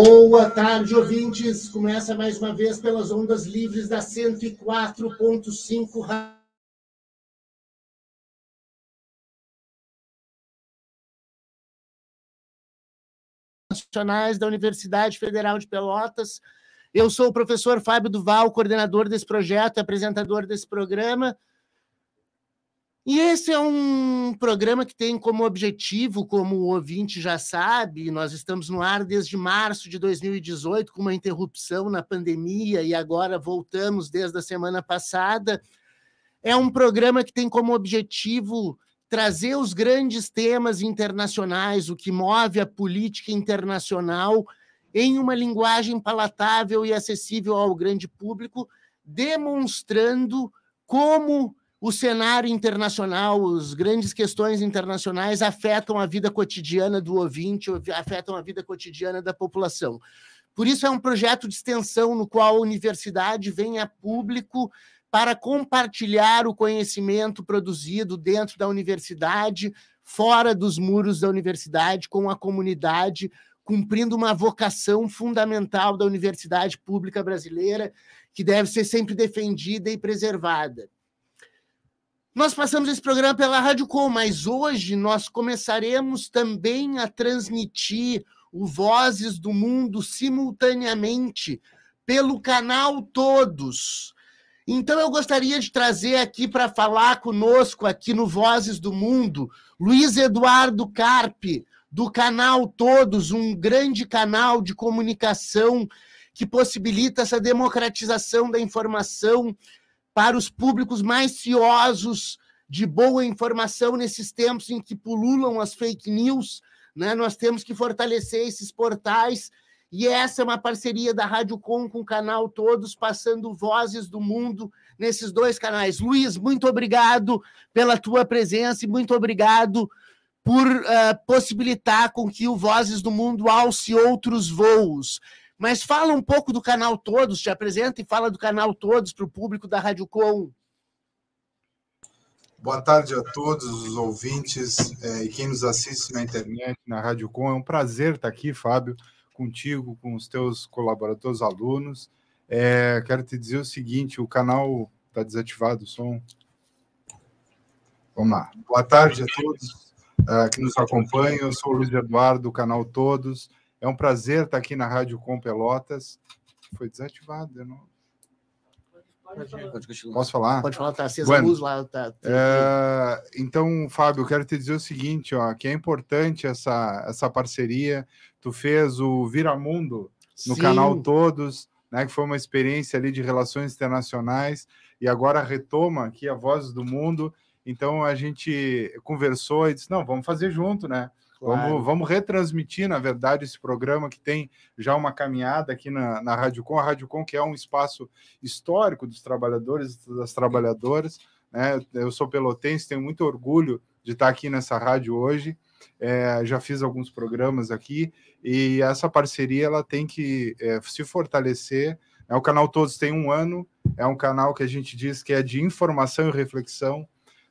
Boa tarde, ouvintes. Começa mais uma vez pelas ondas livres da 104.5 nacionais da Universidade Federal de Pelotas. Eu sou o professor Fábio Duval, coordenador desse projeto, apresentador desse programa. E esse é um programa que tem como objetivo, como o ouvinte já sabe, nós estamos no ar desde março de 2018, com uma interrupção na pandemia, e agora voltamos desde a semana passada. É um programa que tem como objetivo trazer os grandes temas internacionais, o que move a política internacional, em uma linguagem palatável e acessível ao grande público, demonstrando como o cenário internacional, as grandes questões internacionais afetam a vida cotidiana do ouvinte, afetam a vida cotidiana da população. Por isso, é um projeto de extensão no qual a universidade vem a público para compartilhar o conhecimento produzido dentro da universidade, fora dos muros da universidade, com a comunidade, cumprindo uma vocação fundamental da universidade pública brasileira, que deve ser sempre defendida e preservada. Nós passamos esse programa pela Rádio Com, mas hoje nós começaremos também a transmitir o Vozes do Mundo simultaneamente pelo canal Todos. Então eu gostaria de trazer aqui para falar conosco aqui no Vozes do Mundo, Luiz Eduardo Carpe, do canal Todos, um grande canal de comunicação que possibilita essa democratização da informação para os públicos mais ciosos de boa informação nesses tempos em que pululam as fake news. Né? Nós temos que fortalecer esses portais. E essa é uma parceria da Rádio Com com o canal Todos, passando vozes do mundo nesses dois canais. Luiz, muito obrigado pela tua presença e muito obrigado por uh, possibilitar com que o Vozes do Mundo alce outros voos. Mas fala um pouco do canal Todos, te apresenta e fala do canal Todos para o público da Rádio Com. Boa tarde a todos os ouvintes é, e quem nos assiste na internet, na Rádio Com. É um prazer estar aqui, Fábio, contigo, com os teus colaboradores, alunos. É, quero te dizer o seguinte: o canal está desativado o som. Vamos lá. Boa tarde a todos uh, que nos acompanham. Eu sou o Luiz Eduardo, do canal Todos. É um prazer estar aqui na Rádio Com Pelotas. Foi desativado, eu não. Posso falar? Pode falar, tá acesa bueno, a luz lá. Tá, tá... É, então, Fábio, eu quero te dizer o seguinte, ó, que é importante essa, essa parceria. Tu fez o Viramundo no Sim. canal Todos, né, que foi uma experiência ali de relações internacionais, e agora retoma aqui a Voz do Mundo. Então a gente conversou e disse: não, vamos fazer junto, né? Claro. Vamos, vamos retransmitir, na verdade, esse programa que tem já uma caminhada aqui na, na Rádio Com, a Rádio Com, que é um espaço histórico dos trabalhadores e das trabalhadoras. Né? Eu sou pelotense, tenho muito orgulho de estar aqui nessa rádio hoje. É, já fiz alguns programas aqui e essa parceria ela tem que é, se fortalecer. É, o canal Todos tem um ano, é um canal que a gente diz que é de informação e reflexão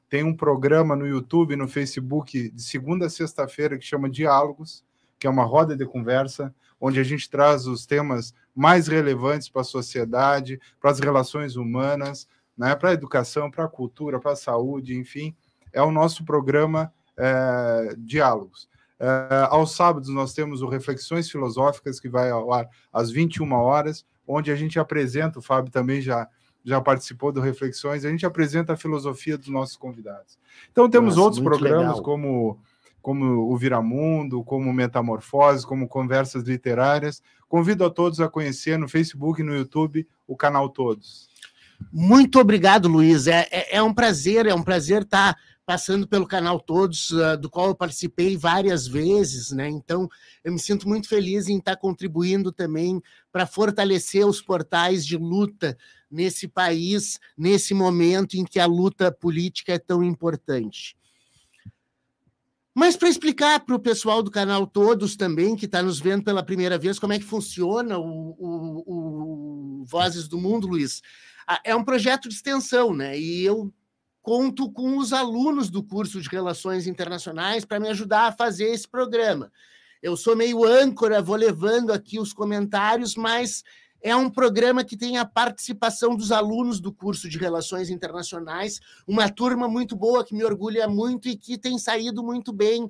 tem um programa no YouTube, no Facebook, de segunda a sexta-feira, que chama Diálogos, que é uma roda de conversa, onde a gente traz os temas mais relevantes para a sociedade, para as relações humanas, né, para a educação, para a cultura, para a saúde, enfim. É o nosso programa é, Diálogos. É, aos sábados, nós temos o Reflexões Filosóficas, que vai ao ar às 21 horas, onde a gente apresenta, o Fábio também já já participou do Reflexões, a gente apresenta a filosofia dos nossos convidados. Então temos Nossa, outros programas legal. como como o Viramundo, como Metamorfose, como Conversas Literárias. Convido a todos a conhecer no Facebook e no YouTube o canal Todos. Muito obrigado, Luiz. É, é, é um prazer, é um prazer estar passando pelo canal Todos, uh, do qual eu participei várias vezes, né? Então, eu me sinto muito feliz em estar contribuindo também para fortalecer os portais de luta nesse país, nesse momento em que a luta política é tão importante. Mas para explicar para o pessoal do canal Todos também, que está nos vendo pela primeira vez, como é que funciona o, o, o Vozes do Mundo, Luiz, é um projeto de extensão, né? E eu conto com os alunos do curso de Relações Internacionais para me ajudar a fazer esse programa. Eu sou meio âncora, vou levando aqui os comentários, mas é um programa que tem a participação dos alunos do curso de Relações Internacionais, uma turma muito boa que me orgulha muito e que tem saído muito bem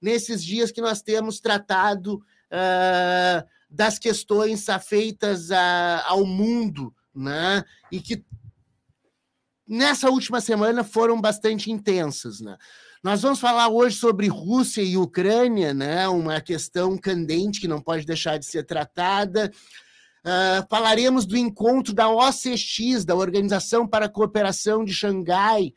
nesses dias que nós temos tratado uh, das questões afeitas a, ao mundo, né? E que nessa última semana foram bastante intensas, né? Nós vamos falar hoje sobre Rússia e Ucrânia, né? Uma questão candente que não pode deixar de ser tratada. Uh, falaremos do encontro da OCX, da Organização para a Cooperação de Xangai.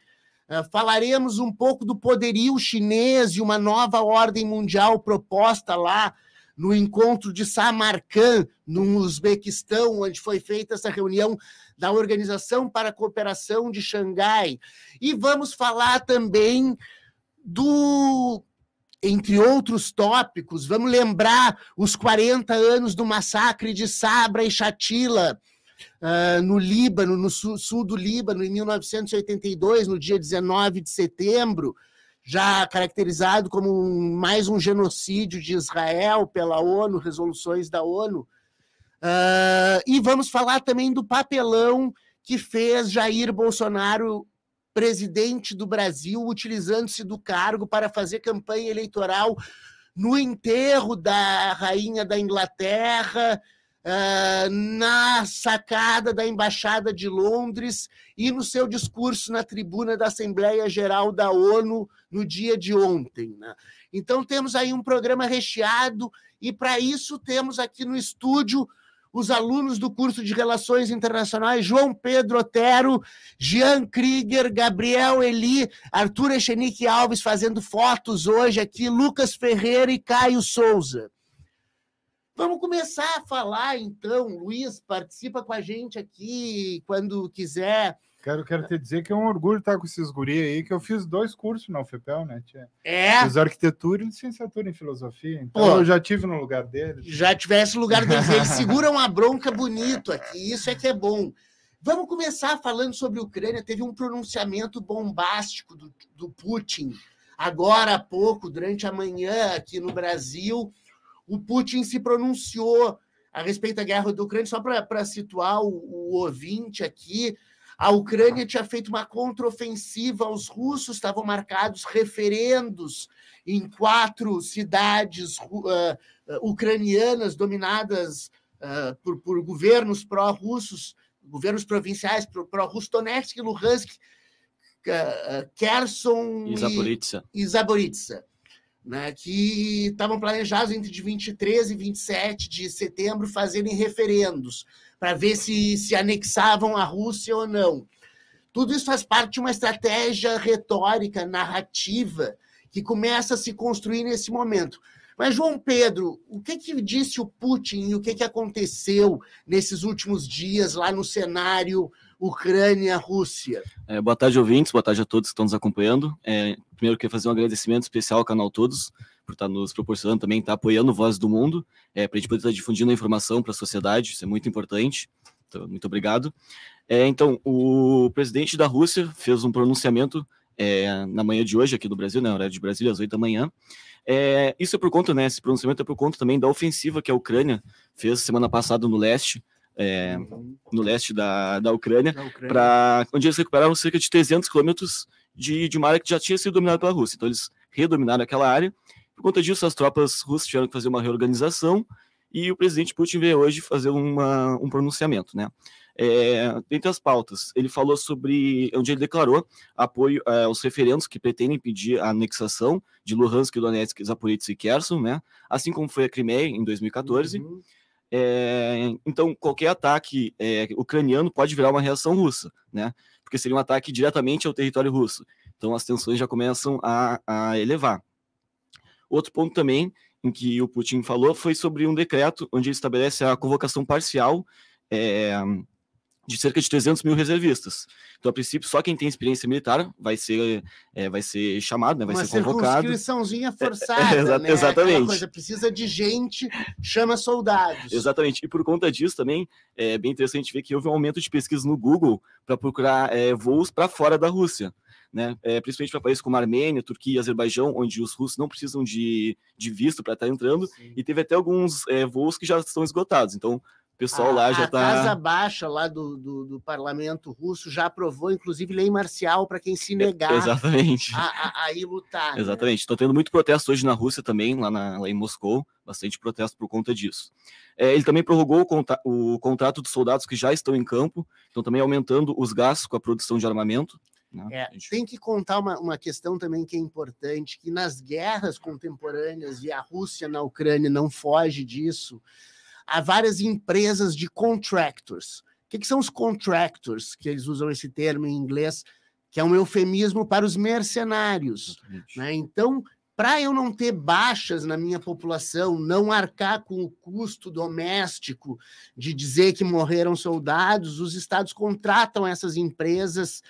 Uh, falaremos um pouco do poderio chinês e uma nova ordem mundial proposta lá no encontro de Samarcand, no Uzbequistão, onde foi feita essa reunião da Organização para a Cooperação de Xangai. E vamos falar também do entre outros tópicos, vamos lembrar os 40 anos do massacre de Sabra e Shatila, uh, no Líbano, no sul, sul, do Líbano, em 1982, no dia 19 de setembro, já caracterizado como um, mais um genocídio de Israel pela ONU, resoluções da ONU. Uh, e vamos falar também do papelão que fez Jair Bolsonaro presidente do Brasil, utilizando-se do cargo para fazer campanha eleitoral no enterro da rainha da Inglaterra, uh, na sacada da Embaixada de Londres e no seu discurso na tribuna da Assembleia Geral da ONU no dia de ontem. Né? Então, temos aí um programa recheado, e para isso temos aqui no estúdio os alunos do curso de Relações Internacionais, João Pedro Otero, Jean Krieger, Gabriel Eli, Arthur Echenique Alves fazendo fotos hoje aqui, Lucas Ferreira e Caio Souza. Vamos começar a falar, então. Luiz, participa com a gente aqui quando quiser. Quero, quero te dizer que é um orgulho estar com esses guri aí, que eu fiz dois cursos na UFPEL, né, tia? É. Fiz arquitetura e licenciatura em filosofia. Então Pô, eu já tive no lugar deles. Já tivesse no lugar deles. Eles seguram uma bronca bonito aqui, isso é que é bom. Vamos começar falando sobre a Ucrânia. Teve um pronunciamento bombástico do, do Putin agora há pouco, durante a manhã, aqui no Brasil. O Putin se pronunciou a respeito da guerra da Ucrânia, só para situar o, o ouvinte aqui. A Ucrânia tinha feito uma contraofensiva aos russos, estavam marcados referendos em quatro cidades uh, uh, ucranianas dominadas uh, por, por, governos pró-russos, governos provinciais pró-russos, Donetsk, Luhansk, Kherson e Zaporizhia né, que estavam planejados entre de 23 e 27 de setembro fazerem referendos para ver se se anexavam à Rússia ou não. Tudo isso faz parte de uma estratégia retórica, narrativa, que começa a se construir nesse momento. Mas, João Pedro, o que, que disse o Putin e o que, que aconteceu nesses últimos dias lá no cenário Ucrânia-Rússia? É, boa tarde, ouvintes, boa tarde a todos que estão nos acompanhando. É, primeiro, queria fazer um agradecimento especial ao canal Todos, por estar nos proporcionando também, estar apoiando Voz do Mundo, é, para a gente poder estar difundindo a informação para a sociedade, isso é muito importante. Então, muito obrigado. É, então, o presidente da Rússia fez um pronunciamento é, na manhã de hoje, aqui do Brasil, na né, horário de Brasília, às 8 da manhã. É, isso é por conta, né? Esse pronunciamento é por conta também da ofensiva que a Ucrânia fez semana passada no leste, é, no leste da, da Ucrânia, Ucrânia. Pra, onde eles recuperaram cerca de 300 quilômetros de, de uma área que já tinha sido dominada pela Rússia. Então, eles redominaram aquela área. Por conta disso, as tropas russas tiveram que fazer uma reorganização e o presidente Putin veio hoje fazer uma, um pronunciamento, né? É, dentre as pautas, ele falou sobre onde ele declarou apoio é, aos referendos que pretendem pedir a anexação de Luhansk, Donetsk, Zaporizhia e Kherson, né? Assim como foi a Crimeia em 2014. Uhum. É, então, qualquer ataque é, ucraniano pode virar uma reação russa, né? Porque seria um ataque diretamente ao território russo. Então, as tensões já começam a, a elevar. Outro ponto também em que o Putin falou foi sobre um decreto onde ele estabelece a convocação parcial é, de cerca de 300 mil reservistas. Então, a princípio, só quem tem experiência militar vai ser, é, vai ser chamado, né, vai Uma ser convocado. Uma circunscriçãozinha forçada, é, é, né? Exatamente. Coisa, precisa de gente, chama soldados. Exatamente. E por conta disso também, é bem interessante ver que houve um aumento de pesquisa no Google para procurar é, voos para fora da Rússia. né? É, principalmente para países como Armênia, Turquia e Azerbaijão, onde os russos não precisam de, de visto para estar tá entrando, Sim. e teve até alguns é, voos que já estão esgotados. Então, pessoal a, lá já está. A Casa Baixa lá do, do, do, parlamento russo já aprovou, inclusive, lei marcial para quem se negar é, exatamente. A, a, a ir lutar. Né? Exatamente. Estou né? tendo muito protesto hoje na Rússia também, lá, na, lá em Moscou, bastante protesto por conta disso. É, ele também prorrogou o, conta, o contrato dos soldados que já estão em campo, então também aumentando os gastos com a produção de armamento. Né? É, gente... Tem que contar uma, uma questão também que é importante, que nas guerras contemporâneas, e a Rússia na Ucrânia não foge disso, há várias empresas de contractors. O que, que são os contractors? Que eles usam esse termo em inglês, que é um eufemismo para os mercenários. Né? Então, para eu não ter baixas na minha população, não arcar com o custo doméstico de dizer que morreram soldados, os estados contratam essas empresas,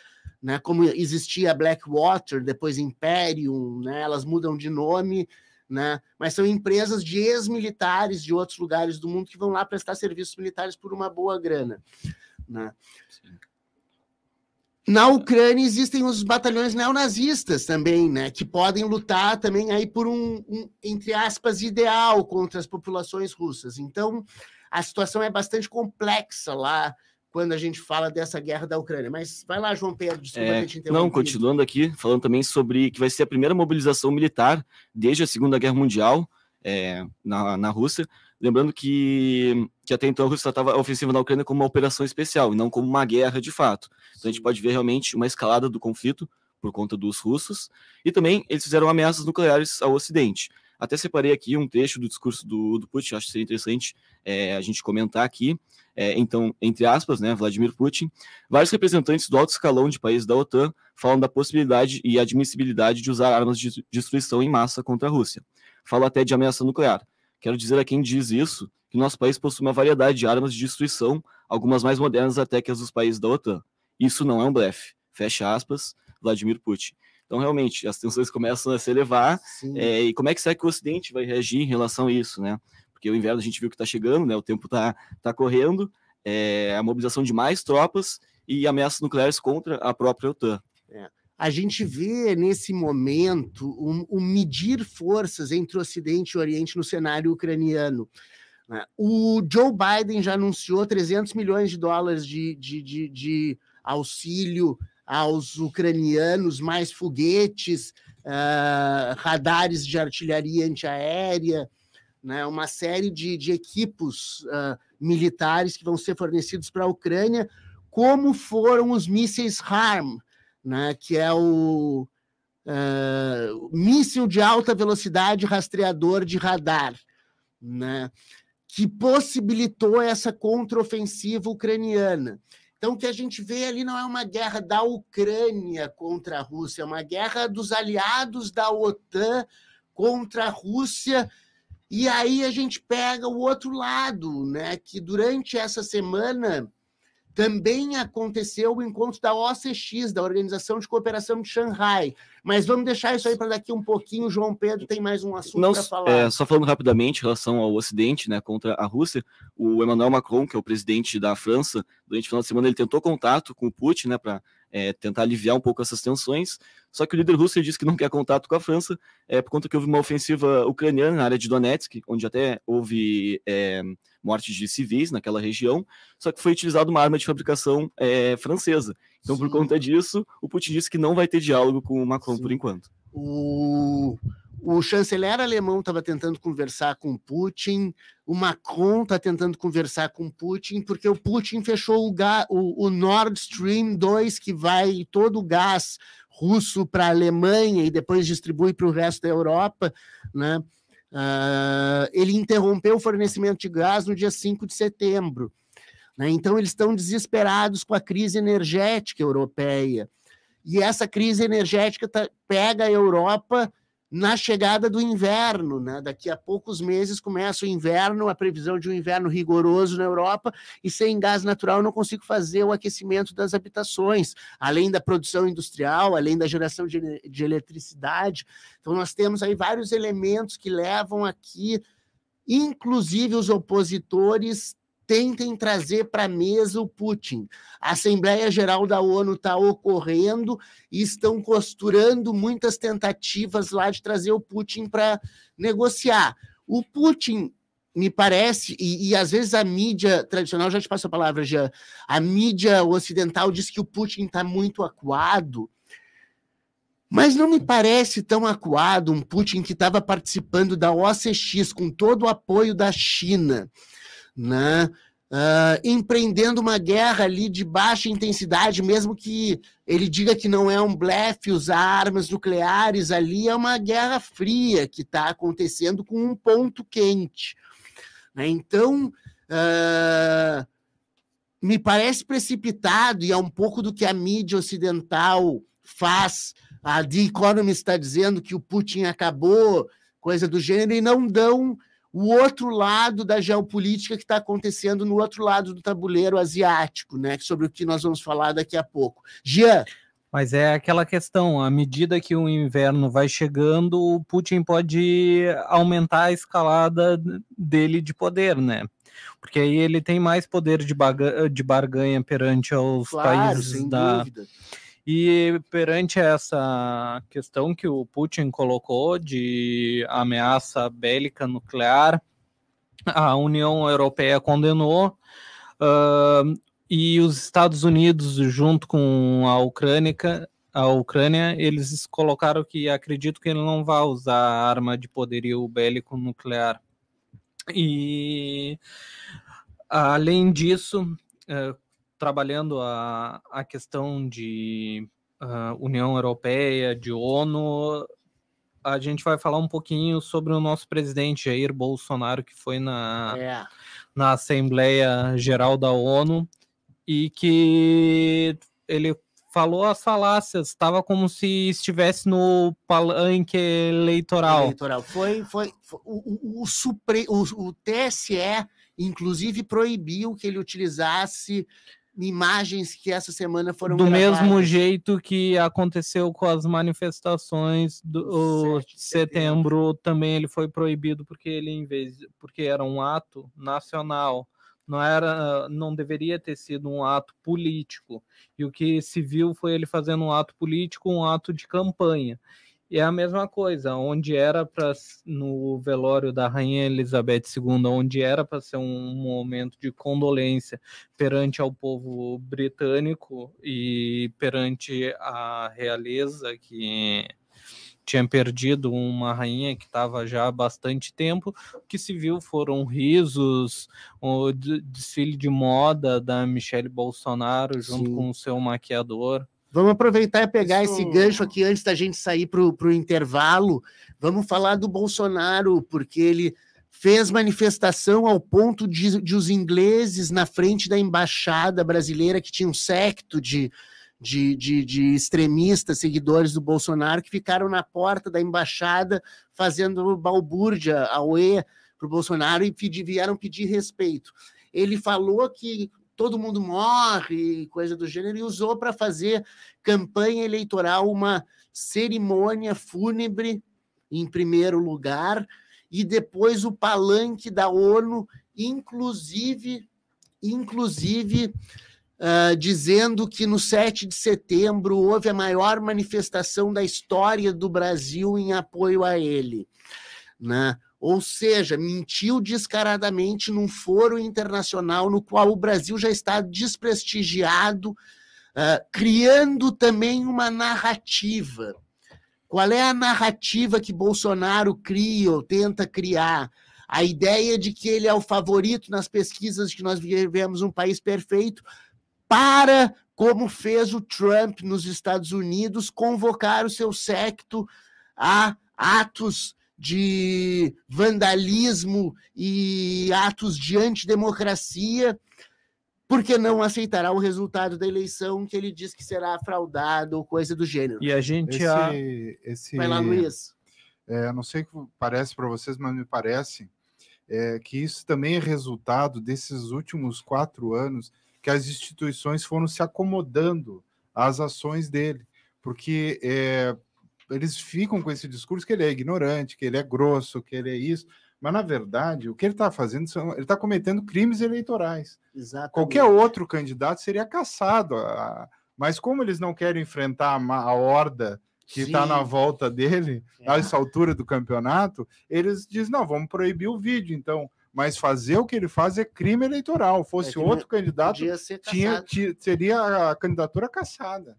né, como existia a Blackwater, depois Imperium, né, elas mudam de nome né? Mas são empresas de ex-militares de outros lugares do mundo que vão lá prestar serviços militares por uma boa grana, né? Na Ucrânia existem os batalhões neonazistas também, né, que podem lutar também aí por um, um, entre aspas ideal contra as populações russas. Então, a situação é bastante complexa lá quando a gente fala dessa guerra da Ucrânia. Mas vai lá, João Pedro, desculpa é, Não, continuando aqui, falando também sobre que vai ser a primeira mobilização militar desde a Segunda Guerra Mundial é, na, na Rússia. Lembrando que, que até então a Rússia tratava a ofensiva na Ucrânia como uma operação especial e não como uma guerra de fato. Então a gente pode ver realmente uma escalada do conflito por conta dos russos e também eles fizeram ameaças nucleares ao Ocidente. Até separei aqui um trecho do discurso do, do Putin, acho que seria interessante é, a gente comentar aqui. É, então, entre aspas, né, Vladimir Putin, vários representantes do alto escalão de países da OTAN falam da possibilidade e admissibilidade de usar armas de destruição em massa contra a Rússia. Fala até de ameaça nuclear. Quero dizer a quem diz isso que nosso país possui uma variedade de armas de destruição, algumas mais modernas até que as dos países da OTAN. Isso não é um blefe. Fecha aspas, Vladimir Putin. Então, realmente, as tensões começam a se elevar. É, e como é que será que o Ocidente vai reagir em relação a isso, né? Porque o inverno a gente viu que está chegando, né? O tempo está tá correndo, é, a mobilização de mais tropas e ameaças nucleares contra a própria OTAN. É. A gente vê nesse momento um, um, medir forças entre o Ocidente e o Oriente no cenário ucraniano. Né? O Joe Biden já anunciou 300 milhões de dólares de, de, de, de auxílio aos ucranianos, mais foguetes, uh, radares de artilharia antiaérea, né, uma série de, de equipos uh, militares que vão ser fornecidos para a Ucrânia, como foram os mísseis HARM, né, que é o uh, míssil de alta velocidade rastreador de radar, né, que possibilitou essa contraofensiva ucraniana. Então, o que a gente vê ali não é uma guerra da Ucrânia contra a Rússia, é uma guerra dos aliados da OTAN contra a Rússia. E aí a gente pega o outro lado, né? Que durante essa semana também aconteceu o encontro da OCX, da Organização de Cooperação de Xangai. Mas vamos deixar isso aí para daqui um pouquinho. João Pedro tem mais um assunto para falar. É, só falando rapidamente em relação ao Ocidente, né, contra a Rússia, o Emmanuel Macron, que é o presidente da França, durante o final de semana ele tentou contato com o Putin, né, para é, tentar aliviar um pouco essas tensões. Só que o líder russo disse que não quer contato com a França, é, por conta que houve uma ofensiva ucraniana na área de Donetsk, onde até houve é, mortes de civis naquela região, só que foi utilizada uma arma de fabricação é, francesa. Então, Sim. por conta disso, o Putin disse que não vai ter diálogo com o Macron Sim. por enquanto. O o chanceler alemão estava tentando conversar com Putin, o Macron está tentando conversar com Putin, porque o Putin fechou o, o, o Nord Stream 2, que vai todo o gás russo para a Alemanha e depois distribui para o resto da Europa, né? Uh, ele interrompeu o fornecimento de gás no dia 5 de setembro. Né? Então, eles estão desesperados com a crise energética europeia. E essa crise energética tá, pega a Europa na chegada do inverno, né? Daqui a poucos meses começa o inverno, a previsão de um inverno rigoroso na Europa, e sem gás natural não consigo fazer o aquecimento das habitações, além da produção industrial, além da geração de, de eletricidade. Então, nós temos aí vários elementos que levam aqui, inclusive os opositores tentem trazer para a mesa o Putin. A Assembleia Geral da ONU está ocorrendo e estão costurando muitas tentativas lá de trazer o Putin para negociar. O Putin me parece, e, e, às vezes a mídia tradicional, já te passo a palavra, já, a mídia ocidental diz que o Putin está muito acuado, mas não me parece tão acuado um Putin que estava participando da OCX com todo o apoio da China, né? Uh, empreendendo uma guerra ali de baixa intensidade, mesmo que ele diga que não é um blefe usar armas nucleares, ali é uma guerra fria que está acontecendo com um ponto quente. Né? Então, uh, me parece precipitado, e é um pouco do que a mídia ocidental faz. A The Economist está dizendo que o Putin acabou, coisa do gênero, e não dão o outro lado da geopolítica que está acontecendo no outro lado do tabuleiro asiático, né? Sobre o que nós vamos falar daqui a pouco. Jean. Mas é aquela questão, à medida que o inverno vai chegando, o Putin pode aumentar a escalada dele de poder, né? Porque aí ele tem mais poder de, de barganha perante os claro, países da. Dúvida. E perante essa questão que o Putin colocou de ameaça bélica nuclear, a União Europeia condenou. Uh, e os Estados Unidos, junto com a Ucrânia, a Ucrânia, eles colocaram que acredito que ele não vai usar arma de poderio bélico nuclear. E além disso, uh, trabalhando a, a questão de uh, União Europeia, de ONU, a gente vai falar um pouquinho sobre o nosso presidente Jair Bolsonaro, que foi na, é. na Assembleia Geral da ONU e que ele falou as falácias, estava como se estivesse no palanque eleitoral. eleitoral. Foi, foi, foi o, o, o, o TSE, inclusive, proibiu que ele utilizasse imagens que essa semana foram do gravadas. mesmo jeito que aconteceu com as manifestações do de setembro, setembro, também ele foi proibido porque ele em vez porque era um ato nacional não era não deveria ter sido um ato político. E o que se viu foi ele fazendo um ato político um ato de campanha e é a mesma coisa, onde era para no velório da rainha Elizabeth II, onde era para ser um momento de condolência perante ao povo britânico e perante a realeza que tinha perdido uma rainha que estava já há bastante tempo. O que se viu foram risos, o desfile de moda da Michelle Bolsonaro junto Sim. com o seu maquiador. Vamos aproveitar e pegar Isso... esse gancho aqui antes da gente sair para o intervalo. Vamos falar do Bolsonaro, porque ele fez manifestação ao ponto de, de os ingleses na frente da embaixada brasileira, que tinha um secto de, de, de, de, extremistas, seguidores do Bolsonaro, que ficaram na porta da embaixada fazendo balbúrdia ao E para o Bolsonaro e pedi, vieram pedir respeito. Ele falou que todo mundo morre, coisa do gênero, e usou para fazer campanha eleitoral uma cerimônia fúnebre, em primeiro lugar, e depois o palanque da ONU, inclusive, inclusive uh, dizendo que no 7 de setembro houve a maior manifestação da história do Brasil em apoio a ele. Né? Ou seja, mentiu descaradamente num foro internacional no qual o Brasil já está desprestigiado, uh, criando também uma narrativa. Qual é a narrativa que Bolsonaro cria ou tenta criar? A ideia de que ele é o favorito nas pesquisas que nós vivemos um país perfeito, para, como fez o Trump nos Estados Unidos, convocar o seu secto a atos de vandalismo e atos de antidemocracia, porque não aceitará o resultado da eleição que ele diz que será fraudado ou coisa do gênero. E a gente. Esse, a... esse, Vai lá, Luiz. É, não sei o que parece para vocês, mas me parece é, que isso também é resultado desses últimos quatro anos que as instituições foram se acomodando às ações dele. Porque é, eles ficam com esse discurso que ele é ignorante, que ele é grosso, que ele é isso, Mas, na verdade, o que ele está fazendo, são, ele está cometendo crimes eleitorais. Exatamente. Qualquer outro candidato seria caçado. a- Mas como eles não querem enfrentar a, a horda que está na volta dele, É. a essa altura do campeonato, eles dizem, não, vamos proibir o vídeo, então. Mas fazer o que ele faz é crime eleitoral. Fosse É outro candidato, tinha, caçado. ti- seria a candidatura caçada.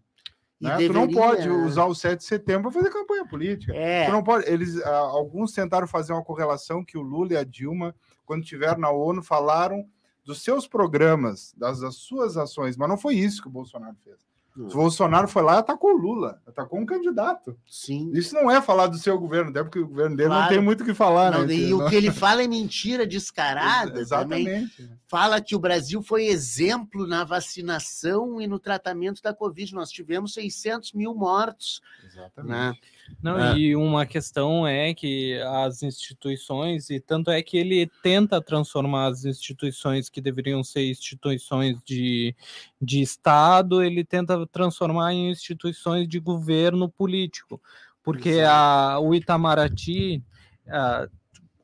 Né? Tu não deveria- pode usar o 7 de setembro para fazer campanha política. É, Tu não pode. Eles, ah, alguns tentaram fazer uma correlação que o Lula e a Dilma, quando estiveram na ONU, falaram dos seus programas, das, das suas ações, mas não foi isso que o Bolsonaro fez. Não. O Bolsonaro foi lá e atacou o Lula, atacou um candidato. sim. Isso não é falar do seu governo, até porque o governo dele não Claro. tem muito o que falar, Não, né? e Não- o que ele fala é mentira descarada também. Exatamente. Fala que o Brasil foi exemplo na vacinação e no tratamento da Covid. Nós tivemos 600 mil mortos. Exatamente. Né? Não, É. e uma questão é que as instituições, e tanto é que ele tenta transformar as instituições que deveriam ser instituições de, de Estado, ele tenta transformar em instituições de governo político. Porque a, o Itamaraty, ah,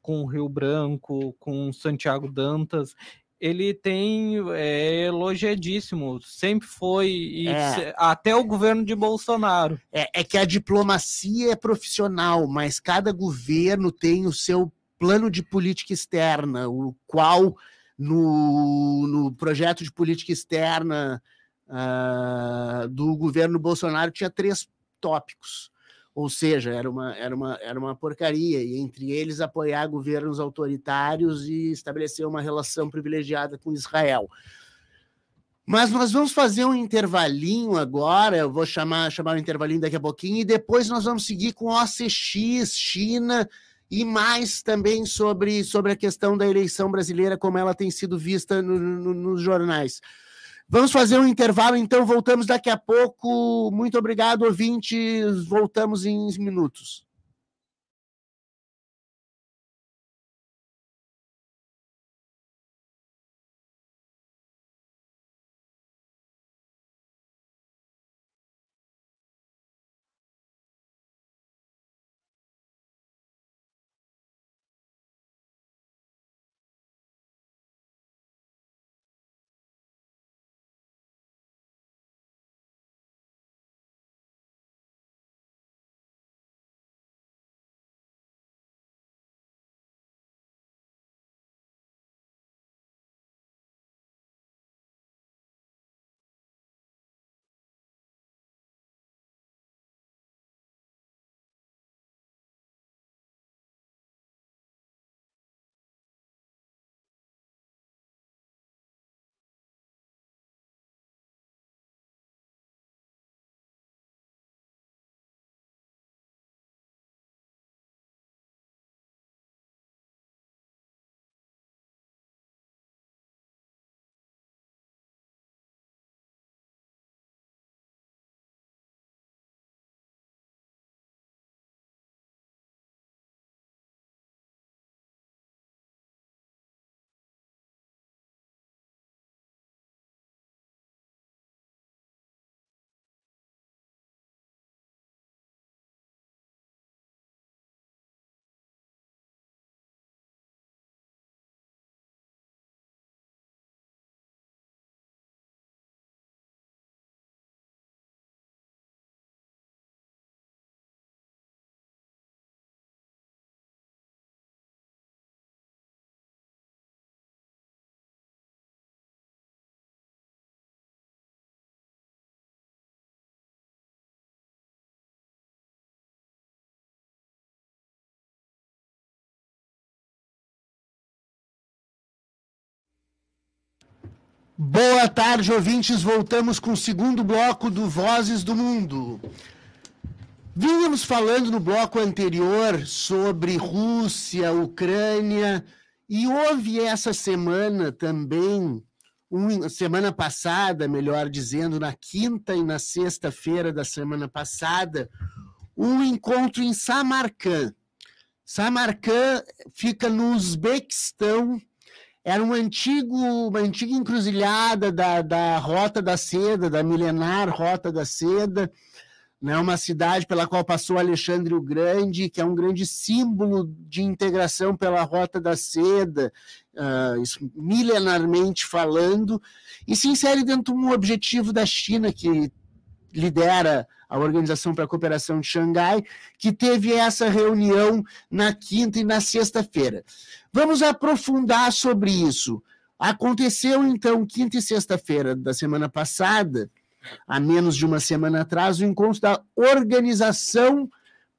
com o Rio Branco, com Santiago Dantas, ele tem é elogiadíssimo, sempre foi, e É. até o governo de Bolsonaro. É, é que a diplomacia é profissional, mas cada governo tem o seu plano de política externa, o qual no, no projeto de política externa ah, do governo Bolsonaro tinha três tópicos. Ou seja, era uma, era, uma, era uma porcaria, e entre eles apoiar governos autoritários e estabelecer uma relação privilegiada com Israel. Mas nós vamos fazer um intervalinho agora, eu vou chamar, chamar o intervalinho daqui a pouquinho, e depois nós vamos seguir com OCX, China, e mais também sobre, sobre a questão da eleição brasileira, como ela tem sido vista no- no- nos jornais. Vamos fazer um intervalo, então voltamos daqui a pouco. Muito obrigado, ouvintes. Voltamos em minutos. Boa tarde, ouvintes. Voltamos com o segundo bloco do Vozes do Mundo. Vínhamos falando no bloco anterior sobre Rússia, Ucrânia, e houve essa semana também, um, semana passada, melhor dizendo, na quinta e na sexta-feira da semana passada, um encontro em Samarcã. Samarcã fica no Uzbequistão, era um antigo, uma antiga encruzilhada da, da Rota da Seda, da milenar Rota da Seda, né, uma cidade pela qual passou Alexandre o Grande, que é um grande símbolo de integração pela Rota da Seda, uh, isso, milenarmente falando, e se insere dentro de um objetivo da China que lidera a Organização para a Cooperação de Xangai, que teve essa reunião na quinta e na sexta-feira. Vamos aprofundar sobre isso. Aconteceu, então, quinta e sexta-feira da semana passada, há menos de uma semana atrás, o encontro da Organização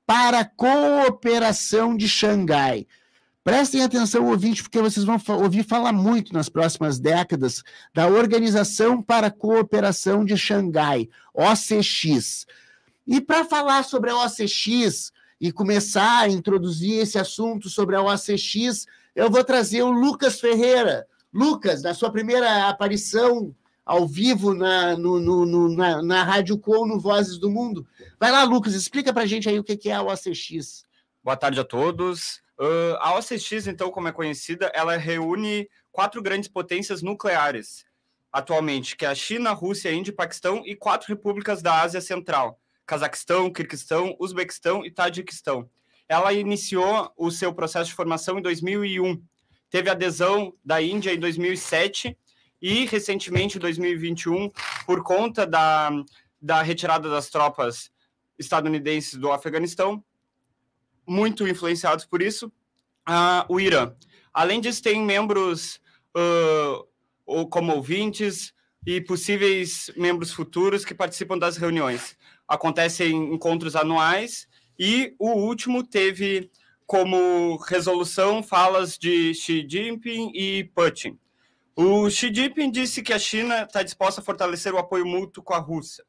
para a Cooperação de Xangai. Prestem atenção, ouvinte, porque vocês vão ouvir falar muito nas próximas décadas da Organização para a Cooperação de Xangai, OCX. E para falar sobre a OCX e começar a introduzir esse assunto sobre a OCX, eu vou trazer o Lucas Ferreira. Lucas, na sua primeira aparição ao vivo na, no, no, no, na, na Rádio Com, no Vozes do Mundo. Vai lá, Lucas, explica para a gente aí o que é a OCX. Boa tarde a todos. Uh, a OCX, então, como é conhecida, ela reúne quatro grandes potências nucleares atualmente, que é a China, Rússia, Índia e Paquistão, e quatro repúblicas da Ásia Central, Cazaquistão, Kirguistão, Uzbequistão e Tadiquistão. Ela iniciou o seu processo de formação em 2001, teve adesão da Índia em 2007 e recentemente, em 2021, por conta da, da retirada das tropas estadunidenses do Afeganistão, muito influenciados por isso, uh, o Irã. Além disso, tem membros uh, como ouvintes e possíveis membros futuros que participam das reuniões. Acontecem encontros anuais e o último teve como resolução falas de Xi Jinping e Putin. O Xi Jinping disse que a China está disposta a fortalecer o apoio mútuo com a Rússia.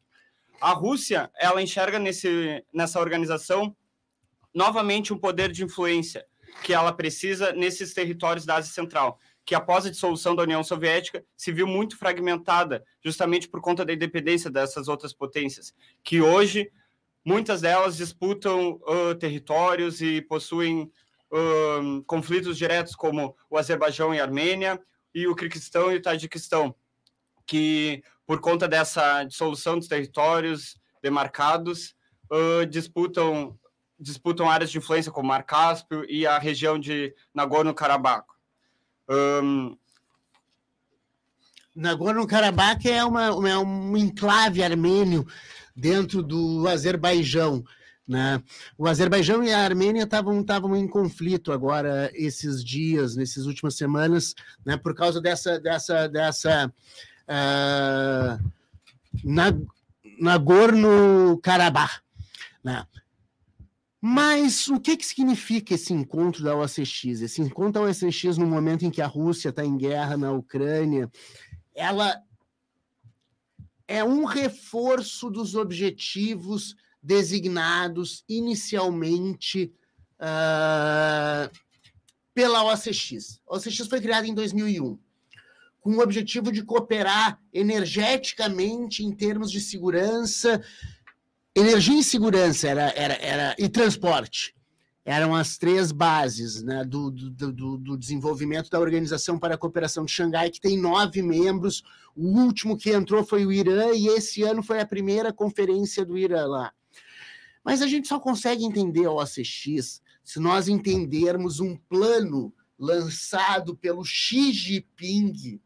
A Rússia, ela enxerga nesse, nessa organização novamente um poder de influência que ela precisa nesses territórios da Ásia Central, que após a dissolução da União Soviética se viu muito fragmentada, justamente por conta da independência dessas outras potências, que hoje muitas delas disputam uh, territórios e possuem uh, conflitos diretos, como o Azerbaijão e a Armênia, e o Kirguistão e o Tajiquistão, que, por conta dessa dissolução dos territórios demarcados, uh, disputam, disputam áreas de influência como o Mar Cáspio e a região de Nagorno-Karabakh. Um... Nagorno-Karabakh é, uma, é um enclave armênio dentro do Azerbaijão. Né? O Azerbaijão e a Armênia estavam em conflito agora esses dias, nessas últimas semanas, né, por causa dessa dessa dessa uh, Nagorno-Karabakh. Né? Mas o que, que significa esse encontro da OCX? Esse encontro da OCX no momento em que a Rússia está em guerra na Ucrânia, ela é um reforço dos objetivos designados inicialmente uh, pela OCX. A OCX foi criada em 2001 com o objetivo de cooperar energeticamente em termos de segurança, energia e segurança era, era, era, e transporte. Eram as três bases né, do, do, do, do desenvolvimento da Organização para a Cooperação de Xangai, que tem nove membros. O último que entrou foi o Irã, e esse ano foi a primeira conferência do Irã lá. Mas a gente só consegue entender a OCX se nós entendermos um plano lançado pelo Xi Jinping,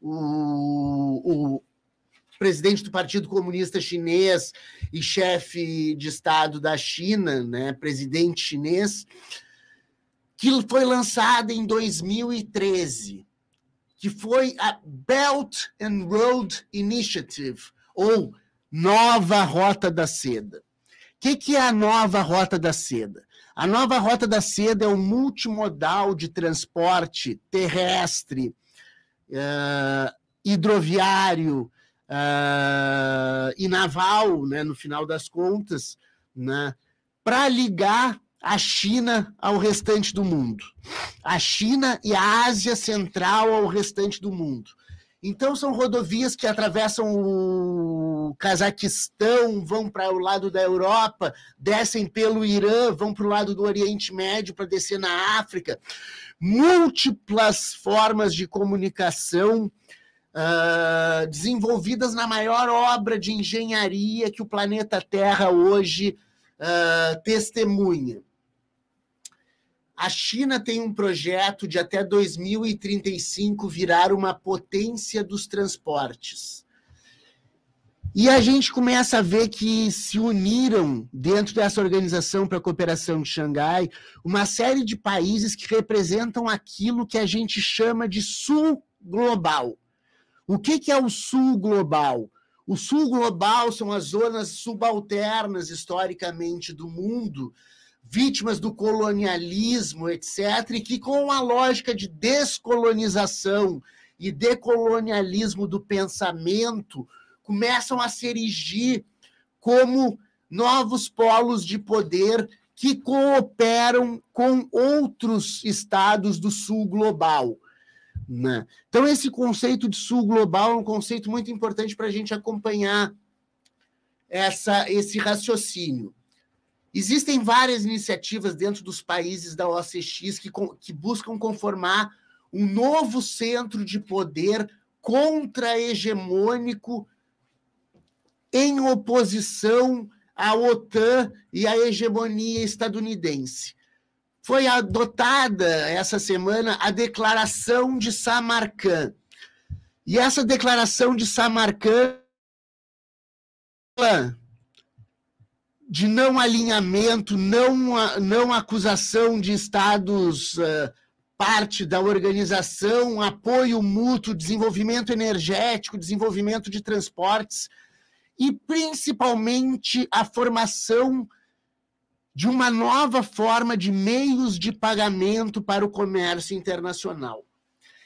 o, o presidente do Partido Comunista Chinês e chefe de Estado da China, né, presidente chinês, que foi lançada em 2013, que foi a Belt and Road Initiative, ou Nova Rota da Seda. O que, que é a nova Rota da Seda? A nova Rota da Seda é um multimodal de transporte terrestre, uh, hidroviário uh, e naval, né, no final das contas, né, para ligar a China ao restante do mundo. A China e a Ásia Central ao restante do mundo. Então, são rodovias que atravessam o Cazaquistão, vão para o lado da Europa, descem pelo Irã, vão para o lado do Oriente Médio para descer na África. Múltiplas formas de comunicação uh, desenvolvidas na maior obra de engenharia que o planeta Terra hoje uh, testemunha. A China tem um projeto de até 2035 virar uma potência dos transportes. E a gente começa a ver que se uniram dentro dessa organização para a cooperação de Xangai uma série de países que representam aquilo que a gente chama de sul global. O que, que é o sul global? O sul global são as zonas subalternas historicamente do mundo, vítimas do colonialismo, etc., e que, com a lógica de descolonização e decolonialismo do pensamento, começam a se erigir como novos polos de poder que cooperam com outros estados do sul global. Né? Então, esse conceito de sul global é um conceito muito importante para a gente acompanhar essa, esse raciocínio. Existem várias iniciativas dentro dos países da OCX que, que buscam conformar um novo centro de poder contra-hegemônico em oposição à OTAN e à hegemonia estadunidense. Foi adotada essa semana a Declaração de Samarcã. E essa Declaração de Samarcã de não alinhamento, não, não acusação de estados uh, parte da organização, apoio mútuo, desenvolvimento energético, desenvolvimento de transportes e principalmente a formação de uma nova forma de meios de pagamento para o comércio internacional.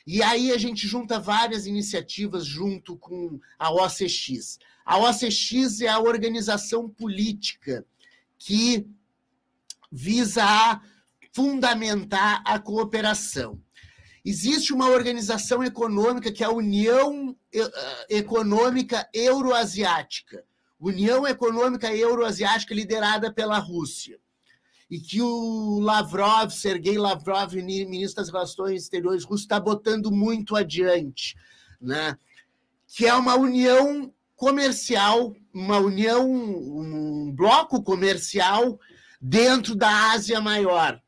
E aí a gente junta várias iniciativas junto com a OCX. A OCX é a organização política que visa a fundamentar a cooperação. Existe uma organização econômica que é a União eh, Econômica Euroasiática, União Econômica Euroasiática liderada pela Rússia, e que o Lavrov, Sergei Lavrov, ministro das Relações Exteriores russo, está botando muito adiante, né? que é uma união comercial, uma união, um bloco comercial dentro da Ásia Maior.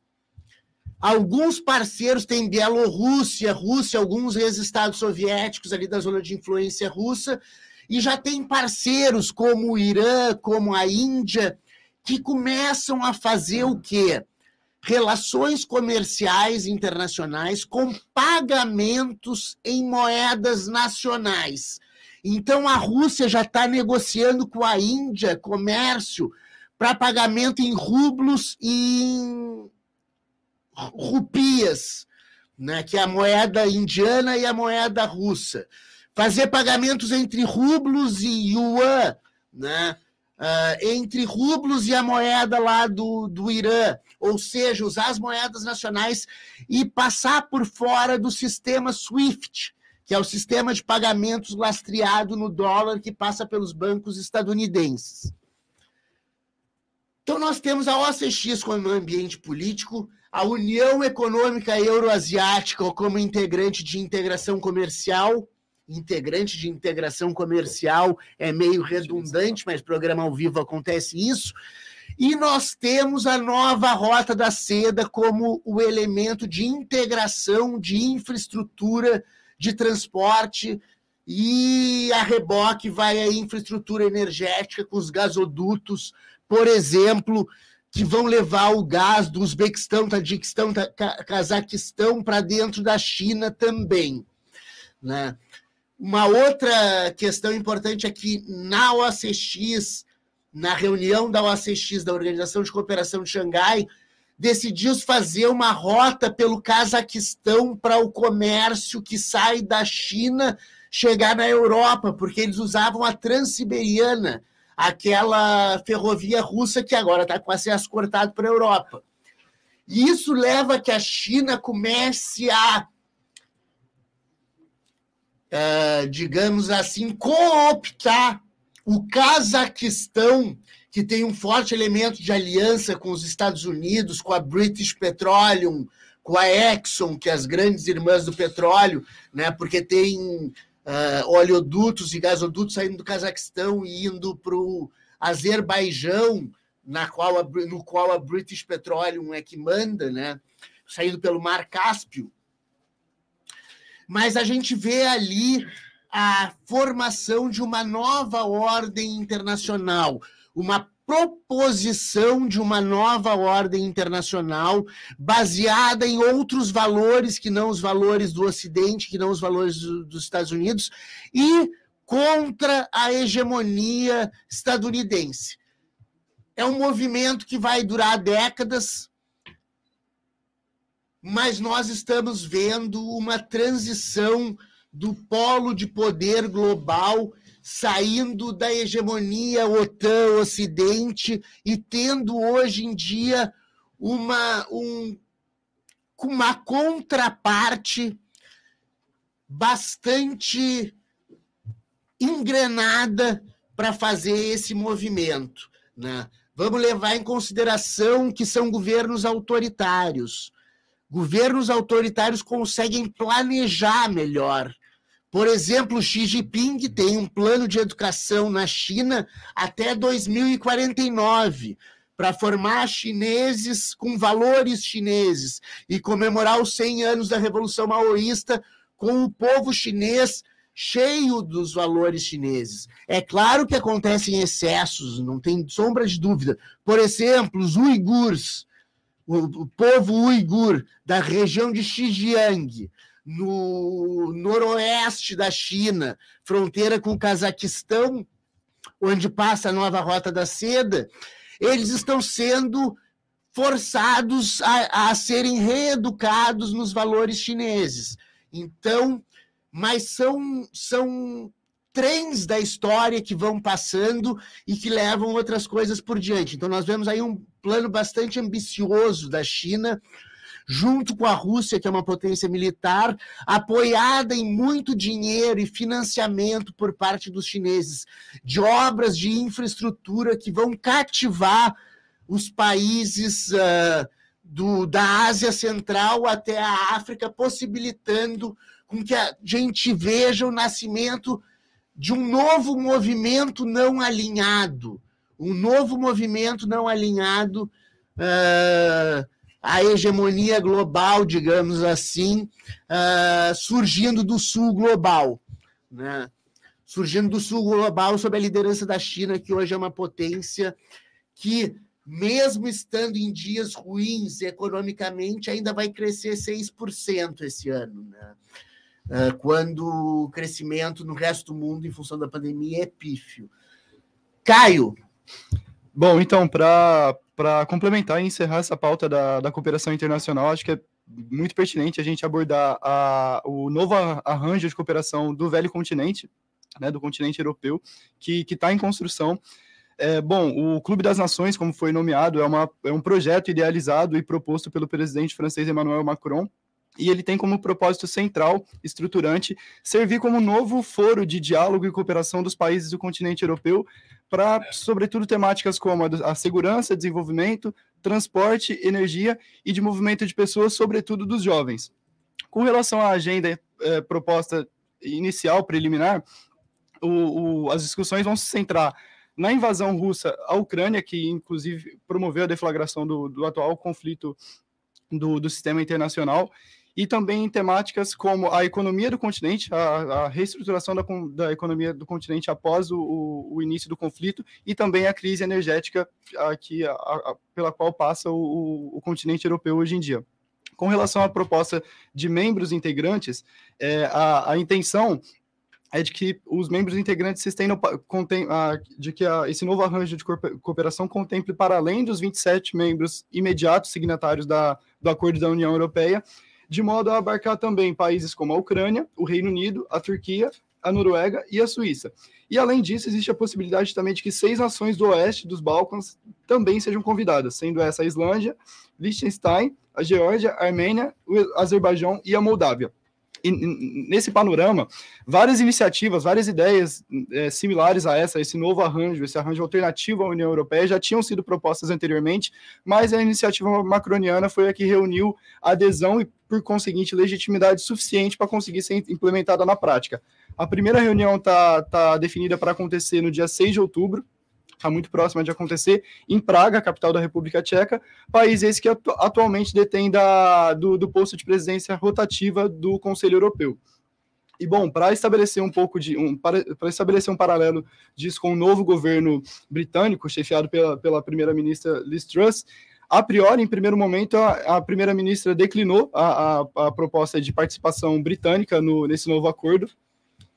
Alguns parceiros têm Bielorrússia, Rússia, alguns ex-estados soviéticos ali da zona de influência russa, e já tem parceiros como o Irã, como a Índia, que começam a fazer o quê? Relações comerciais internacionais com pagamentos em moedas nacionais. Então, a Rússia já está negociando com a Índia comércio para pagamento em rublos e em rupias, né, que é a moeda indiana e a moeda russa. Fazer pagamentos entre rublos e yuan, né, uh, entre rublos e a moeda lá do, do Irã, ou seja, usar as moedas nacionais e passar por fora do sistema SWIFT, que é o sistema de pagamentos lastreado no dólar que passa pelos bancos estadunidenses. Então, nós temos a OCX como ambiente político, a União Econômica Euroasiática como integrante de integração comercial. Integrante de integração comercial é meio redundante, mas programa ao vivo acontece isso. E nós temos a nova Rota da Seda como o elemento de integração de infraestrutura de transporte e a reboque vai a infraestrutura energética com os gasodutos, por exemplo, que vão levar o gás do Uzbequistão, Tadiquistão, Cazaquistão para dentro da China também. Né? Uma outra questão importante é que na OCX, na reunião da OCX, da Organização de Cooperação de Xangai, decidiu fazer uma rota pelo Cazaquistão para o comércio que sai da China chegar na Europa, porque eles usavam a Transiberiana, aquela ferrovia russa que agora está com acesso cortado para a Europa. E isso leva a que a China comece a, uh, digamos assim, cooptar o Cazaquistão que tem um forte elemento de aliança com os Estados Unidos, com a British Petroleum, com a Exxon, que é as grandes irmãs do petróleo, né? porque tem uh, oleodutos e gasodutos saindo do Cazaquistão e indo para o Azerbaijão, na qual a, no qual a British Petroleum é que manda, né? saindo pelo Mar Cáspio. Mas a gente vê ali a formação de uma nova ordem internacional, uma proposição de uma nova ordem internacional baseada em outros valores que não os valores do Ocidente, que não os valores do, dos Estados Unidos, e contra a hegemonia estadunidense. É um movimento que vai durar décadas, mas nós estamos vendo uma transição do polo de poder global saindo da hegemonia OTAN-Ocidente e tendo hoje em dia uma, um, uma contraparte bastante engrenada para fazer esse movimento. Né? Vamos levar em consideração que são governos autoritários. Governos autoritários conseguem planejar melhor por exemplo, Xi Jinping tem um plano de educação na China até 2049 para formar chineses com valores chineses e comemorar os 100 anos da Revolução Maoísta com o povo chinês cheio dos valores chineses. É claro que acontecem excessos, não tem sombra de dúvida. Por exemplo, os uigures, o, povo uigur da região de Xinjiang, no noroeste da China, fronteira com o Cazaquistão, onde passa a nova Rota da Seda, eles estão sendo forçados a, a serem reeducados nos valores chineses. Então, mas são, são trens da história que vão passando e que levam outras coisas por diante. Então, nós vemos aí um plano bastante ambicioso da China junto com a Rússia, que é uma potência militar, apoiada em muito dinheiro e financiamento por parte dos chineses, de obras de infraestrutura que vão cativar os países uh, do, da Ásia Central até a África, possibilitando com que a gente veja o nascimento de um novo movimento não alinhado, um novo movimento não alinhado uh, a hegemonia global, digamos assim, uh, surgindo do sul global, né? surgindo do sul global sob a liderança da China, que hoje é uma potência que, mesmo estando em dias ruins economicamente, ainda vai crescer 6% esse ano, né? Uh, quando o crescimento no resto do mundo, em função da pandemia, é pífio. Caio. Bom, então, para complementar e encerrar essa pauta da, da cooperação internacional, acho que é muito pertinente a gente abordar a, o novo arranjo de cooperação do velho continente, né, do continente europeu, que está em construção. É, bom, o Clube das Nações, como foi nomeado, é, uma, é um projeto idealizado e proposto pelo presidente francês Emmanuel Macron, e ele tem como propósito central, estruturante, servir como novo foro de diálogo e cooperação dos países do continente europeu para, sobretudo, temáticas como a segurança, desenvolvimento, transporte, energia e de movimento de pessoas, sobretudo dos jovens. Com relação à agenda é, proposta inicial, preliminar, o, o, as discussões vão se centrar na invasão russa à Ucrânia, que inclusive promoveu a deflagração do, do atual conflito do, do sistema internacional, e também em temáticas como a economia do continente, a, a reestruturação da, da, economia do continente após o, o, início do conflito e também a crise energética a, a, pela qual passa o, o, continente europeu hoje em dia. Com relação à proposta de membros integrantes, é, a, intenção é de que os membros integrantes se estendam, contem, de que esse novo arranjo de cooperação contemple, para além dos 27 membros imediatos signatários da, do Acordo da União Europeia, de modo a abarcar também países como a Ucrânia, o Reino Unido, a Turquia, a Noruega e a Suíça. E além disso, existe a possibilidade também de que seis nações do oeste dos Balcãs também sejam convidadas, sendo essa a Islândia, Liechtenstein, a Geórgia, a Armênia, o Azerbaijão e a Moldávia e, nesse panorama, várias iniciativas, várias ideias é, similares a essa, esse novo arranjo, esse arranjo alternativo à União Europeia, já tinham sido propostas anteriormente, mas a iniciativa macroniana foi a que reuniu adesão e por conseguinte, legitimidade suficiente para conseguir ser implementada na prática. A primeira reunião está tá definida para acontecer no dia 6 de outubro, está muito próxima de acontecer, em Praga, capital da República Tcheca, país esse que atu atualmente detém da, do, do posto de presidência rotativa do Conselho Europeu. E bom, para estabelecer um pouco de um para, estabelecer um paralelo disso com o novo governo britânico, chefiado pela, pela primeira-ministra Liz Truss, a priori, em primeiro momento, a, a primeira-ministra declinou a, a, a, proposta de participação britânica no, nesse novo acordo.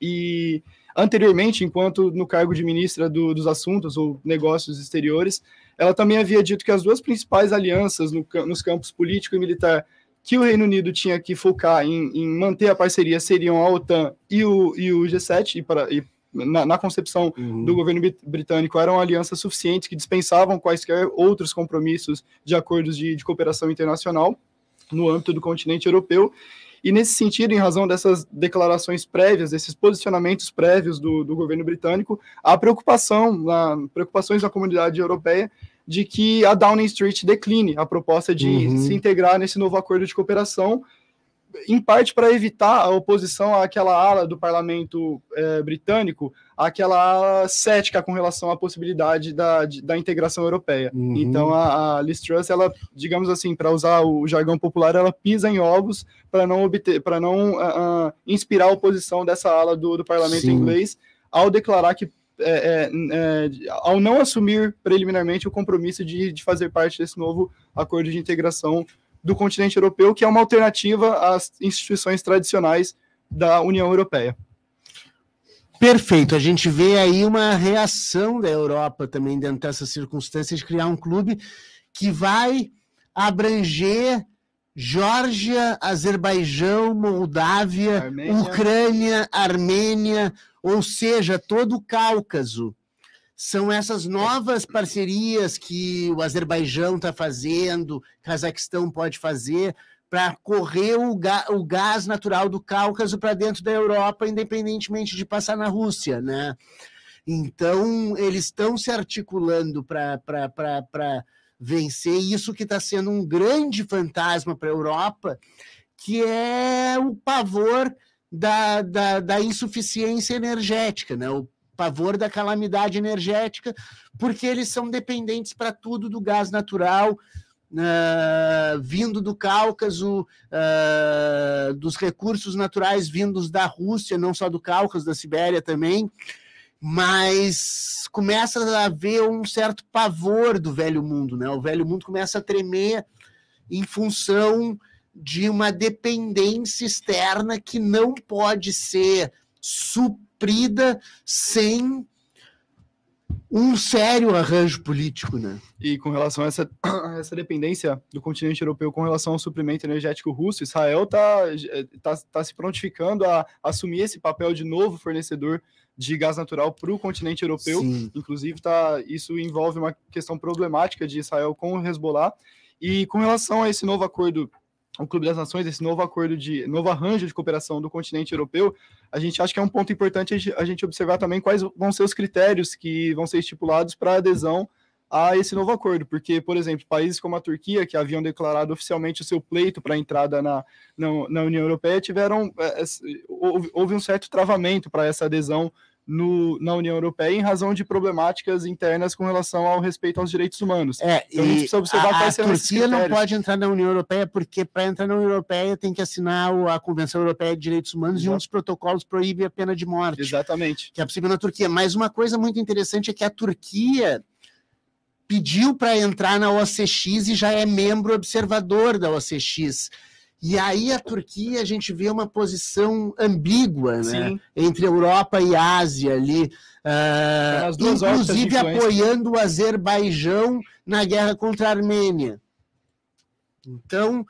E anteriormente, enquanto no cargo de ministra do, dos Assuntos ou Negócios Exteriores, ela também havia dito que as duas principais alianças no, nos campos político e militar que o Reino Unido tinha que focar em, em manter a parceria seriam a OTAN e o, e o G7, e, e na, na, concepção uhum. do governo britânico, eram alianças suficientes que dispensavam quaisquer outros compromissos de acordos de, de cooperação internacional no âmbito do continente europeu. E nesse sentido, em razão dessas declarações prévias, desses posicionamentos prévios do, do governo britânico, há preocupação, na, preocupações da comunidade europeia de que a Downing Street decline a proposta de uhum. se integrar nesse novo acordo de cooperação, em parte para evitar a oposição àquela ala do parlamento é, britânico, aquela ala cética com relação à possibilidade da, de, da integração europeia. Uhum. Então, a, a Liz Truss, ela, digamos assim, para usar o jargão popular, ela pisa em ovos para não obter, para não uh, uh, inspirar a oposição dessa ala do, do parlamento Sim. inglês ao declarar que é, é, é, ao não assumir preliminarmente o compromisso de, de fazer parte desse novo acordo de integração do continente europeu, que é uma alternativa às instituições tradicionais da União Europeia. Perfeito. A gente vê aí uma reação da Europa também dentro dessas circunstâncias de criar um clube que vai abranger Geórgia, Azerbaijão, Moldávia, Armênia. Ucrânia, Armênia, ou seja, todo o Cáucaso. São essas novas parcerias que o Azerbaijão está fazendo, Cazaquistão pode fazer, para correr o, o, gás natural do Cáucaso para dentro da Europa, independentemente de passar na Rússia, né? Então, eles estão se articulando para vencer isso que está sendo um grande fantasma para a Europa, que é o pavor da, da, da insuficiência energética, né? o pavor da calamidade energética, porque eles são dependentes para tudo do gás natural, uh, vindo do Cáucaso, uh, dos recursos naturais vindos da Rússia, não só do Cáucaso, da Sibéria também, mas começa a haver um certo pavor do velho mundo, né? O velho mundo começa a tremer em função de uma dependência externa que não pode ser suprida sem um sério arranjo político, né? E com relação a essa, a essa dependência do continente europeu com relação ao suprimento energético russo, Israel está tá, tá se prontificando a assumir esse papel de novo fornecedor de gás natural para o continente europeu. Sim. Inclusive, tá, isso envolve uma questão problemática de Israel com o Hezbollah. E com relação a esse novo acordo o Clube das Nações, esse novo acordo de novo arranjo de cooperação do continente europeu, a gente acha que é um ponto importante a gente observar também quais vão ser os critérios que vão ser estipulados para adesão a esse novo acordo, porque, por exemplo, países como a Turquia, que haviam declarado oficialmente o seu pleito para a entrada na, na, na, União Europeia, tiveram é, houve, houve um certo travamento para essa adesão no, na União Europeia em razão de problemáticas internas com relação ao respeito aos direitos humanos. É, então a gente precisa observar a, quais a Turquia não pode entrar na União Europeia porque para entrar na União Europeia tem que assinar a Convenção Europeia de Direitos Humanos Exato. e um dos protocolos proíbe a pena de morte. Exatamente. Que é possível na Turquia. Mas uma coisa muito interessante é que a Turquia pediu para entrar na OCX e já é membro observador da OCX. E aí a Turquia a gente vê uma posição ambígua, né? Entre Europa e Ásia ali, uh, inclusive apoiando o Azerbaijão na guerra contra a Armênia. Então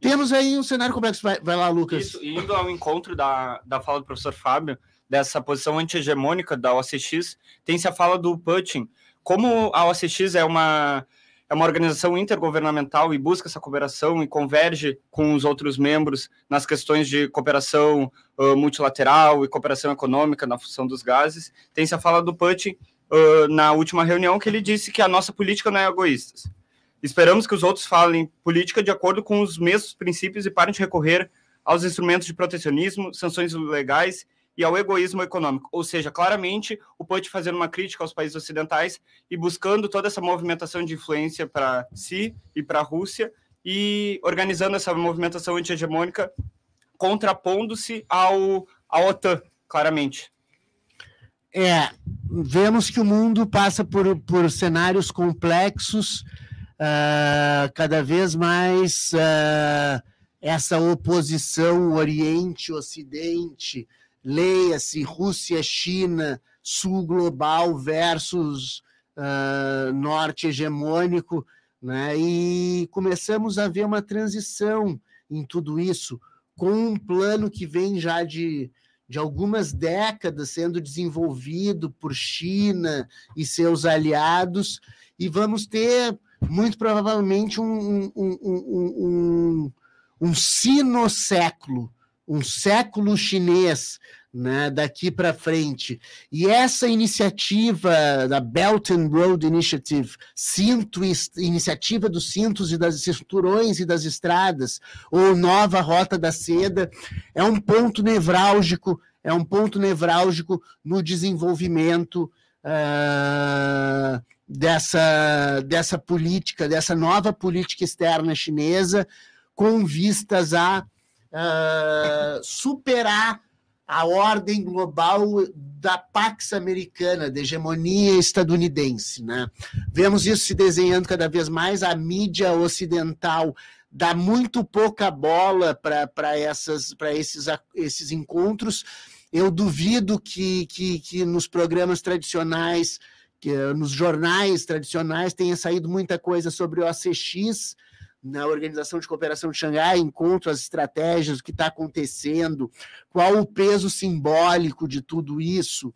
temos aí um cenário complexo. Vai, vai lá, Lucas. Isso, indo ao encontro da, da fala do professor Fábio, dessa posição anti-hegemônica da OCX, tem-se a fala do Putin. Como a OCX é uma é uma organização intergovernamental e busca essa cooperação e converge com os outros membros nas questões de cooperação uh, multilateral e cooperação econômica na função dos gases. Tem-se a fala do Putin uh, na última reunião que ele disse que a nossa política não é egoísta. Esperamos que os outros falem política de acordo com os mesmos princípios e parem de recorrer aos instrumentos de protecionismo, sanções legais e ao egoísmo econômico. Ou seja, claramente o Put fazendo uma crítica aos países ocidentais e buscando toda essa movimentação de influência para si e para a Rússia e organizando essa movimentação anti-hegemônica contrapondo-se ao à OTAN, claramente. É, vemos que o mundo passa por, por cenários complexos, uh, cada vez mais uh, essa oposição Oriente-Ocidente, leia-se Rússia, China, Sul global versus uh, Norte hegemônico, né? e começamos a ver uma transição em tudo isso, com um plano que vem já de, de algumas décadas sendo desenvolvido por China e seus aliados, e vamos ter muito provavelmente um, um, um, um, um sino-século, um século chinês, né, daqui para frente. E essa iniciativa da Belt and Road Initiative, cinto, iniciativa dos cintos e das cinturões e das estradas, ou nova rota da seda, é um ponto nevrálgico, é um ponto nevrálgico no desenvolvimento uh, dessa, dessa política, dessa nova política externa chinesa, com vistas a uh, superar a ordem global da Pax Americana, da hegemonia estadunidense. Né? Vemos isso se desenhando cada vez mais, a mídia ocidental dá muito pouca bola para esses, esses encontros. Eu duvido que, que, que nos programas tradicionais, que nos jornais tradicionais, tenha saído muita coisa sobre o ACX, na Organização de Cooperação de Xangai, encontro as estratégias, o que está acontecendo, qual o peso simbólico de tudo isso.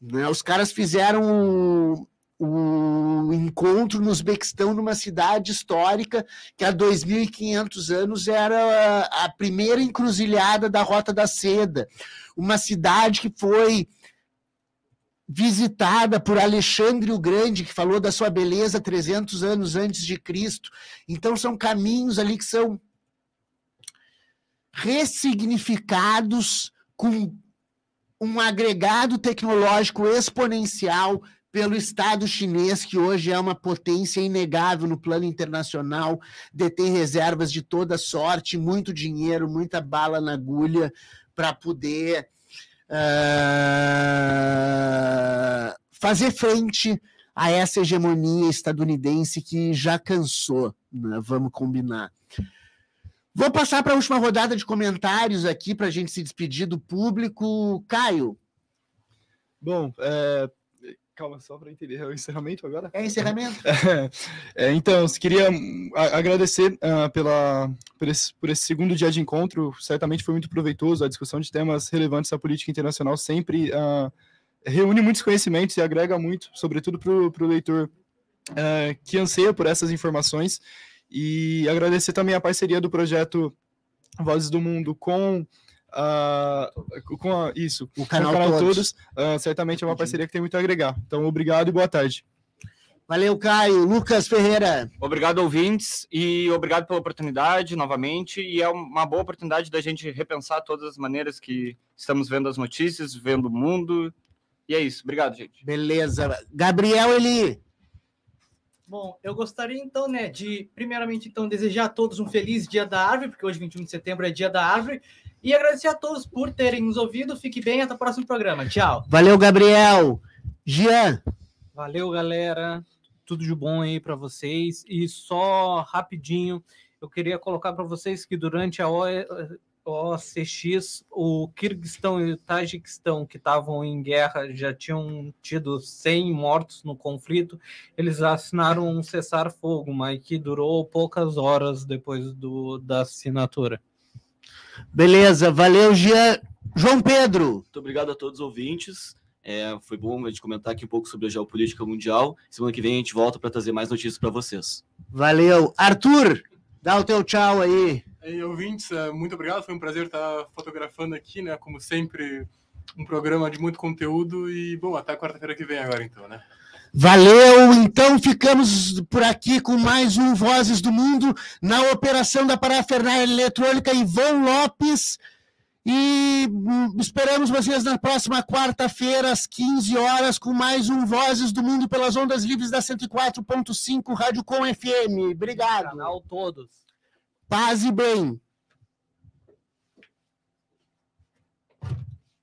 Né? Os caras fizeram o, encontro no Uzbequistão, numa cidade histórica que há 2.500 anos era a primeira encruzilhada da Rota da Seda. Uma cidade que foi visitada por Alexandre o Grande, que falou da sua beleza 300 anos antes de Cristo. Então, são caminhos ali que são ressignificados com um agregado tecnológico exponencial pelo Estado chinês, que hoje é uma potência inegável no plano internacional, detém reservas de toda sorte, muito dinheiro, muita bala na agulha para poder uh, fazer frente a essa hegemonia estadunidense que já cansou, né? vamos combinar. Vou passar para a última rodada de comentários aqui para a gente se despedir do público. Caio. Bom, é, Calma, só para entender, é o encerramento agora? É encerramento? É, então, queria hum, agradecer uh, pela, por esse, por, esse, segundo dia de encontro, certamente foi muito proveitoso, a discussão de temas relevantes à política internacional sempre uh, reúne muitos conhecimentos e agrega muito, sobretudo para o leitor uh, que anseia por essas informações, e agradecer também a parceria do projeto Vozes do Mundo com uh, com a, isso, o canal, o canal Todos, todos uh, certamente é uma parceria que tem muito a agregar. Então, obrigado e boa tarde. Valeu, Caio. Lucas Ferreira. Obrigado, ouvintes, e obrigado pela oportunidade novamente. E é uma boa oportunidade da gente repensar todas as maneiras que estamos vendo as notícias, vendo o mundo. E é isso. Obrigado, gente. Beleza. Gabriel Eli. Bom, eu gostaria então, né, de primeiramente então desejar a todos um feliz Dia da Árvore, porque hoje 21 de setembro é Dia da Árvore, e agradecer a todos por terem nos ouvido. Fique bem, até o próximo programa. Tchau. Valeu, Gabriel. Jean. Valeu, galera. Tudo de bom aí para vocês. E só rapidinho, eu queria colocar para vocês que durante a OCX, o Kirguistão e o Tajiquistão, que estavam em guerra, já tinham tido 100 mortos no conflito, eles assinaram um cessar-fogo, mas que durou poucas horas depois do, da assinatura. Beleza, valeu, Jean. João Pedro. Muito obrigado a todos os ouvintes. É, foi bom a gente comentar aqui um pouco sobre a geopolítica mundial. Semana que vem a gente volta para trazer mais notícias para vocês. Valeu. Arthur, dá o teu tchau aí. Ei, ouvintes, é, muito obrigado. Foi um prazer estar fotografando aqui, né? Como sempre, um programa de muito conteúdo. E, bom, até quarta-feira que vem agora, então, né? Valeu, então ficamos por aqui com mais um Vozes do Mundo na operação da parafernália eletrônica Ivan Lopes. E hum, esperamos vocês na próxima quarta-feira, às 15 horas, com mais um Vozes do Mundo pelas ondas livres da 104.5 Rádio Com FM. Obrigado. Canal todos. Paz e bem.